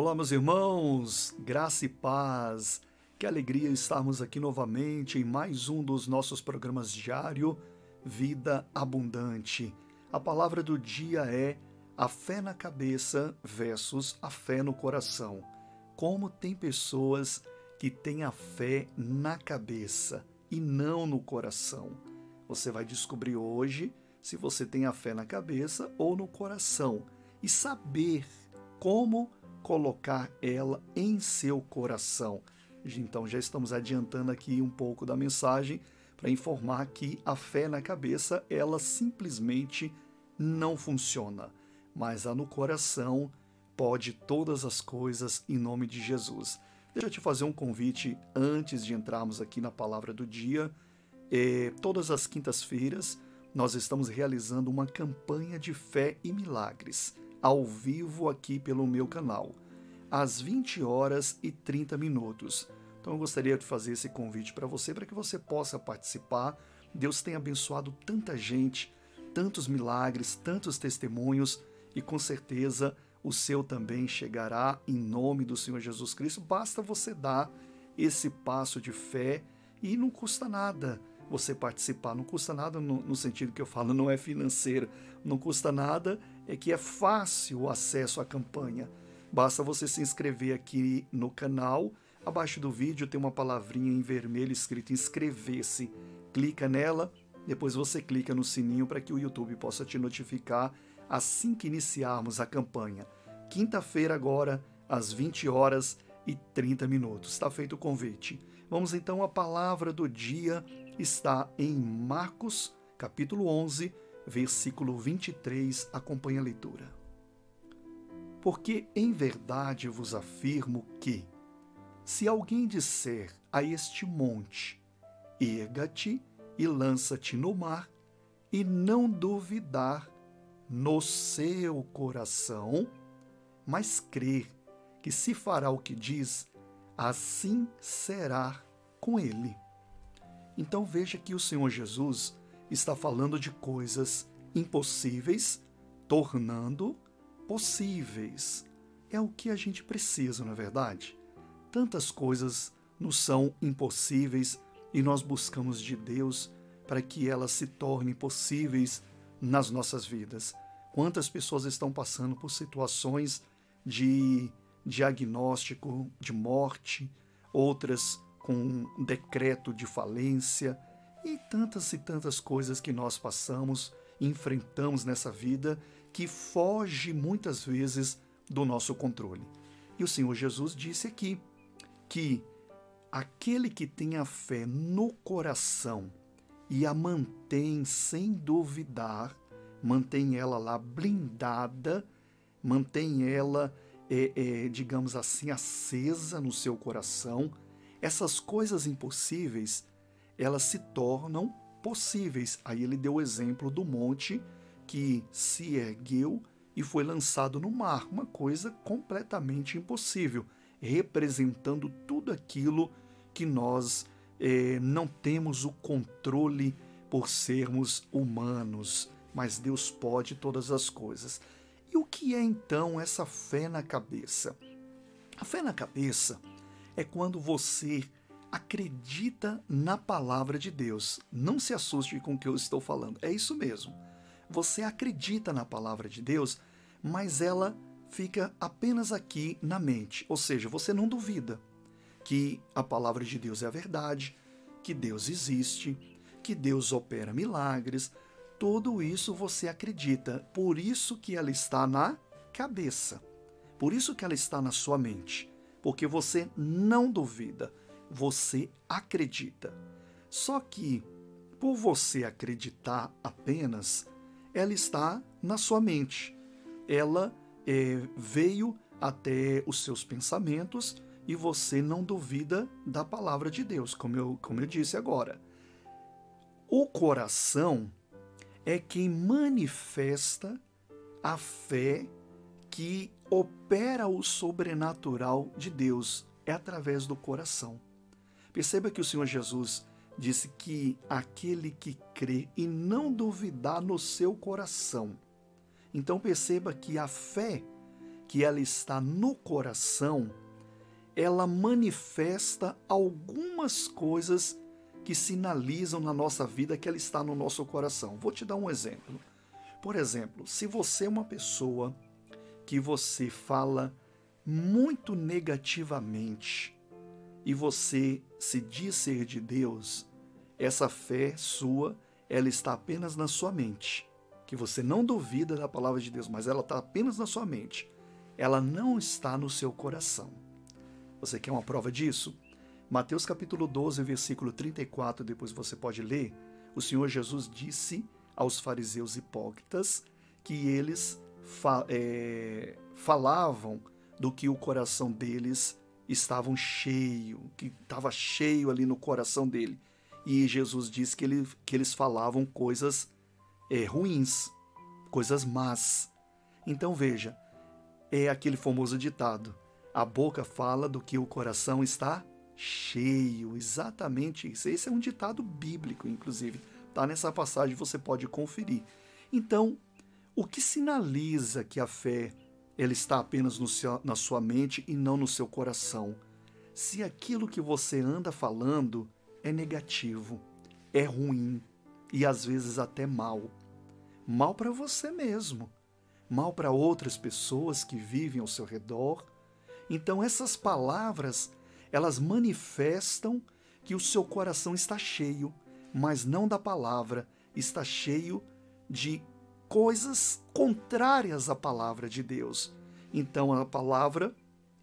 Olá, meus irmãos, graça e paz. Que alegria estarmos aqui novamente em mais um dos nossos programas diário Vida Abundante. A palavra do dia é a fé na cabeça versus a fé no coração. Como tem pessoas que têm a fé na cabeça e não no coração. Você vai descobrir hoje se você tem a fé na cabeça ou no coração e saber como colocar ela em seu coração. Então já estamos adiantando aqui um pouco da mensagem para informar que a fé na cabeça ela simplesmente não funciona, mas a no coração pode todas as coisas em nome de Jesus. Deixa eu te fazer um convite antes de entrarmos aqui na palavra do dia. É, todas as quintas-feiras nós estamos realizando uma campanha de fé e milagres ao vivo aqui pelo meu canal, às 20 horas e 30 minutos. Então eu gostaria de fazer esse convite para você, para que você possa participar. Deus tem abençoado tanta gente, tantos milagres, tantos testemunhos, e com certeza o seu também chegará em nome do Senhor Jesus Cristo. Basta você dar esse passo de fé e não custa nada você participar. Não custa nada no, no, sentido que eu falo, não é financeiro. Não custa nada, é que é fácil o acesso à campanha. Basta você se inscrever aqui no canal. Abaixo do vídeo tem uma palavrinha em vermelho escrito inscrever-se. Clica nela, depois você clica no sininho para que o YouTube possa te notificar assim que iniciarmos a campanha. Quinta-feira agora, às 20 horas e 30 minutos. Está feito o convite. Vamos então à palavra do dia está em Marcos, capítulo 11, versículo 23. Acompanhe a leitura. Porque em verdade vos afirmo que, se alguém disser a este monte, erga-te e lança-te no mar, e não duvidar no seu coração, mas crer que se fará o que diz, assim será com ele. Então veja que o Senhor Jesus está falando de coisas impossíveis, tornando possíveis. É o que a gente precisa, não é verdade? Tantas coisas nos são impossíveis e nós buscamos de Deus para que elas se tornem possíveis nas nossas vidas. Quantas pessoas estão passando por situações de diagnóstico de morte, outras com um decreto de falência e tantas e tantas coisas que nós passamos enfrentamos nessa vida que foge muitas vezes do nosso controle. E o Senhor Jesus disse aqui que aquele que tem a fé no coração e a mantém sem duvidar, mantém ela lá blindada, mantém ela, é, é, digamos assim, acesa no seu coração, essas coisas impossíveis, elas se tornam possíveis. Aí ele deu o exemplo do monte que se ergueu e foi lançado no mar, uma coisa completamente impossível, representando tudo aquilo que nós eh, não temos o controle por sermos humanos, mas Deus pode todas as coisas. E o que é então essa fé na cabeça? A fé na cabeça é quando você acredita na palavra de Deus. Não se assuste com o que eu estou falando. É isso mesmo. Você acredita na palavra de Deus, mas ela fica apenas aqui na mente. Ou seja, você não duvida que a palavra de Deus é a verdade, que Deus existe, que Deus opera milagres. Tudo isso você acredita. Por isso que ela está na cabeça. Por isso que ela está na sua mente porque você não duvida, você acredita. Só que, por você acreditar apenas, ela está na sua mente. Ela é, veio até os seus pensamentos e você não duvida da palavra de Deus, como eu, como eu disse agora. O coração é quem manifesta a fé que opera o sobrenatural de Deus é através do coração. Perceba que o Senhor Jesus disse que aquele que crê e não duvidar no seu coração. Então perceba que a fé que ela está no coração, ela manifesta algumas coisas que sinalizam na nossa vida que ela está no nosso coração. Vou te dar um exemplo. Por exemplo, se você é uma pessoa que você fala muito negativamente e você se diz ser de Deus, essa fé sua, ela está apenas na sua mente. Que você não duvida da palavra de Deus, mas ela está apenas na sua mente. Ela não está no seu coração. Você quer uma prova disso? Mateus capítulo 12, versículo 34, depois você pode ler. O Senhor Jesus disse aos fariseus hipócritas que eles fa é, falavam do que o coração deles estavam cheio, que estava cheio ali no coração dele. E Jesus disse que, ele, que eles falavam coisas é, ruins, coisas más. Então veja, é aquele famoso ditado: a boca fala do que o coração está cheio. Exatamente isso. Esse é um ditado bíblico, inclusive. Tá nessa passagem, você pode conferir. Então, o que sinaliza que a fé ela está apenas seu, na sua mente e não no seu coração? Se aquilo que você anda falando é negativo, é ruim e às vezes até mal. Mal para você mesmo, mal para outras pessoas que vivem ao seu redor. Então essas palavras, elas manifestam que o seu coração está cheio, mas não da palavra, está cheio de coisas contrárias à palavra de Deus. Então a palavra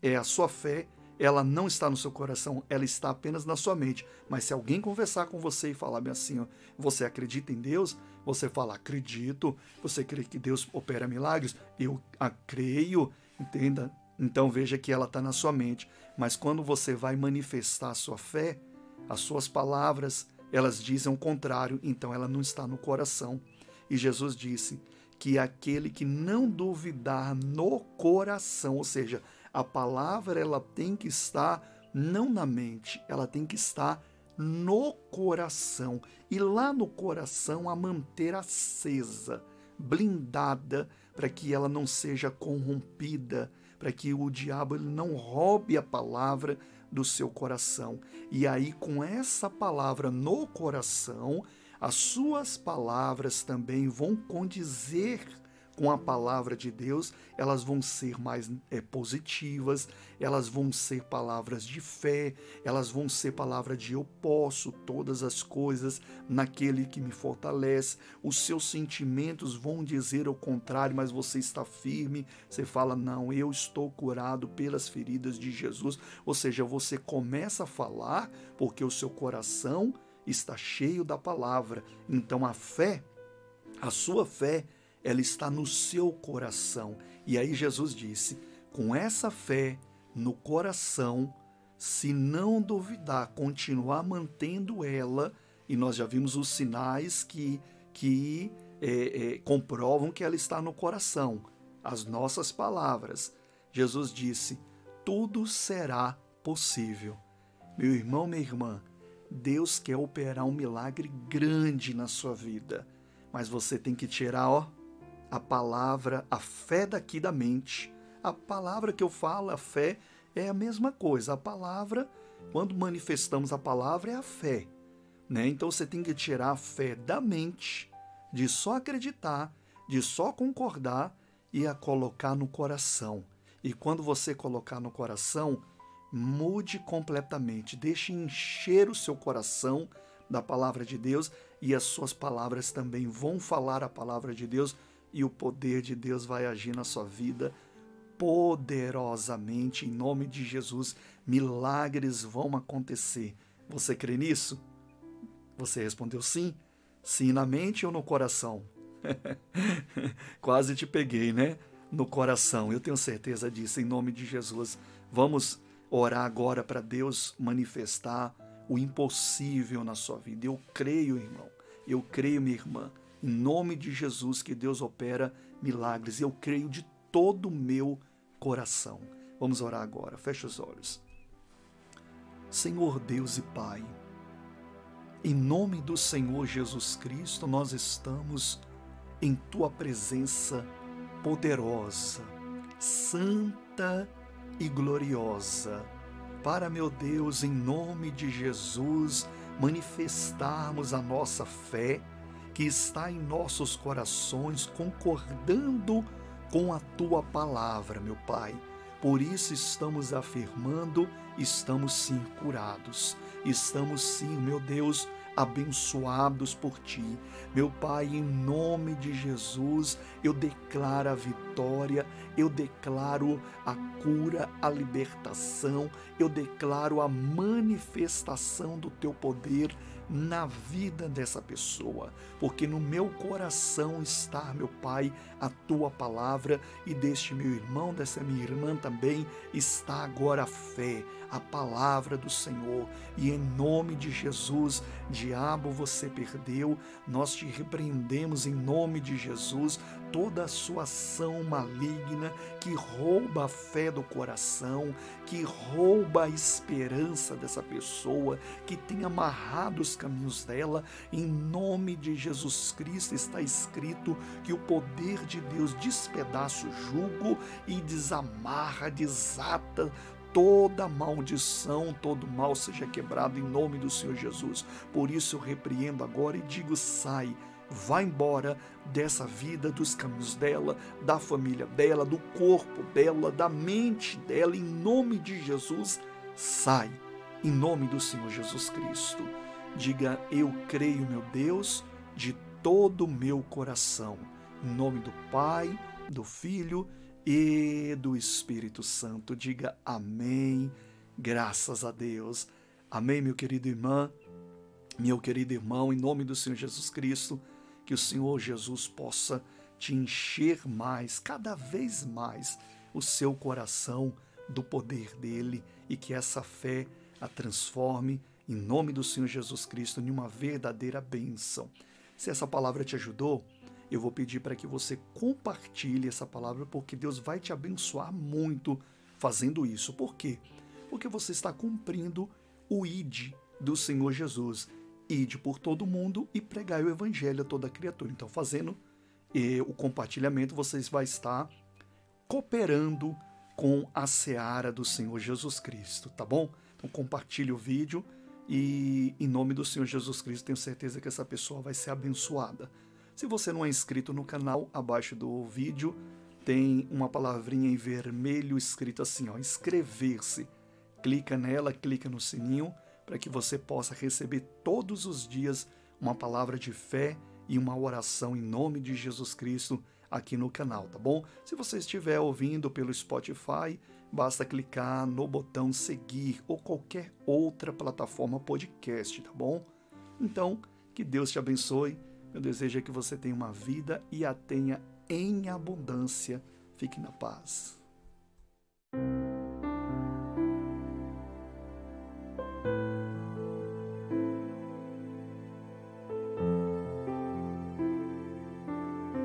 é a sua fé ela não está no seu coração, ela está apenas na sua mente. Mas se alguém conversar com você e falar bem assim, ó, você acredita em Deus? Você fala, acredito. Você crê que Deus opera milagres? Eu a creio, entenda? Então veja que ela está na sua mente. Mas quando você vai manifestar a sua fé, as suas palavras, elas dizem o contrário, então ela não está no coração. E Jesus disse que aquele que não duvidar no coração, ou seja, a palavra ela tem que estar não na mente, ela tem que estar no coração e lá no coração a manter acesa, blindada para que ela não seja corrompida, para que o diabo ele não roube a palavra do seu coração. E aí com essa palavra no coração, as suas palavras também vão condizer com a palavra de Deus, elas vão ser mais é, positivas, elas vão ser palavras de fé, elas vão ser palavra de eu posso todas as coisas naquele que me fortalece. Os seus sentimentos vão dizer o contrário, mas você está firme. Você fala: Não, eu estou curado pelas feridas de Jesus. Ou seja, você começa a falar porque o seu coração está cheio da palavra. Então a fé, a sua fé, ela está no seu coração. E aí Jesus disse: com essa fé no coração, se não duvidar, continuar mantendo ela, e nós já vimos os sinais que, que é, é, comprovam que ela está no coração, as nossas palavras. Jesus disse: tudo será possível. Meu irmão, minha irmã, Deus quer operar um milagre grande na sua vida, mas você tem que tirar, ó, a palavra, a fé daqui da mente. A palavra que eu falo, a fé, é a mesma coisa. A palavra, quando manifestamos a palavra, é a fé. Né? Então você tem que tirar a fé da mente, de só acreditar, de só concordar e a colocar no coração. E quando você colocar no coração, mude completamente, deixe encher o seu coração da palavra de Deus e as suas palavras também vão falar a palavra de Deus e o poder de Deus vai agir na sua vida poderosamente em nome de Jesus. Milagres vão acontecer. Você crê nisso? Você respondeu sim? Sim na mente ou no coração? Quase te peguei, né? No coração. Eu tenho certeza disso em nome de Jesus. Vamos orar agora para Deus manifestar o impossível na sua vida. Eu creio, irmão. Eu creio, minha irmã em nome de Jesus, que Deus opera milagres. Eu creio de todo o meu coração. Vamos orar agora. Feche os olhos. Senhor Deus e Pai, em nome do Senhor Jesus Cristo, nós estamos em tua presença poderosa, santa e gloriosa. Para, meu Deus, em nome de Jesus, manifestarmos a nossa fé que está em nossos corações, concordando com a tua palavra, meu Pai. Por isso estamos afirmando, estamos sim curados, estamos sim, meu Deus, abençoados por ti. Meu Pai, em nome de Jesus, eu declaro a vitória, eu declaro a cura, a libertação, eu declaro a manifestação do teu poder na vida dessa pessoa, porque no meu coração está, meu Pai, a tua palavra e deste meu irmão, dessa minha irmã também está agora a fé, a palavra do Senhor. E em nome de Jesus, diabo, você perdeu, nós te repreendemos em nome de Jesus toda a sua ação maligna que rouba a fé do coração, que rouba a esperança dessa pessoa, que tem amarrado os caminhos dela. Em nome de Jesus Cristo está escrito que o poder de Deus despedaça o jugo e desamarra, desata toda maldição, todo mal seja quebrado em nome do Senhor Jesus. Por isso eu repreendo agora e digo: sai, vá embora dessa vida, dos caminhos dela, da família dela, do corpo dela, da mente dela, em nome de Jesus, sai, em nome do Senhor Jesus Cristo. Diga: Eu creio, meu Deus, de todo o meu coração. Em nome do Pai, do Filho e do Espírito Santo. Diga amém, graças a Deus. Amém, meu querido irmã, meu querido irmão, em nome do Senhor Jesus Cristo, que o Senhor Jesus possa te encher mais, cada vez mais, o seu coração do poder dele e que essa fé a transforme, em nome do Senhor Jesus Cristo, em uma verdadeira bênção. Se essa palavra te ajudou, eu vou pedir para que você compartilhe essa palavra, porque Deus vai te abençoar muito fazendo isso. Por quê? Porque você está cumprindo o ID do Senhor Jesus. Ide por todo mundo e pregai o evangelho a toda criatura. Então, fazendo e o compartilhamento, vocês vai estar cooperando com a seara do Senhor Jesus Cristo, tá bom? Então compartilhe o vídeo e em nome do Senhor Jesus Cristo tenho certeza que essa pessoa vai ser abençoada. Se você não é inscrito no canal, abaixo do vídeo tem uma palavrinha em vermelho escrito assim, ó, inscrever-se. Clica nela, clica no sininho para que você possa receber todos os dias uma palavra de fé e uma oração em nome de Jesus Cristo aqui no canal, tá bom? Se você estiver ouvindo pelo Spotify, basta clicar no botão seguir ou qualquer outra plataforma podcast, tá bom? Então, que Deus te abençoe meu desejo é que você tenha uma vida e a tenha em abundância. Fique na paz.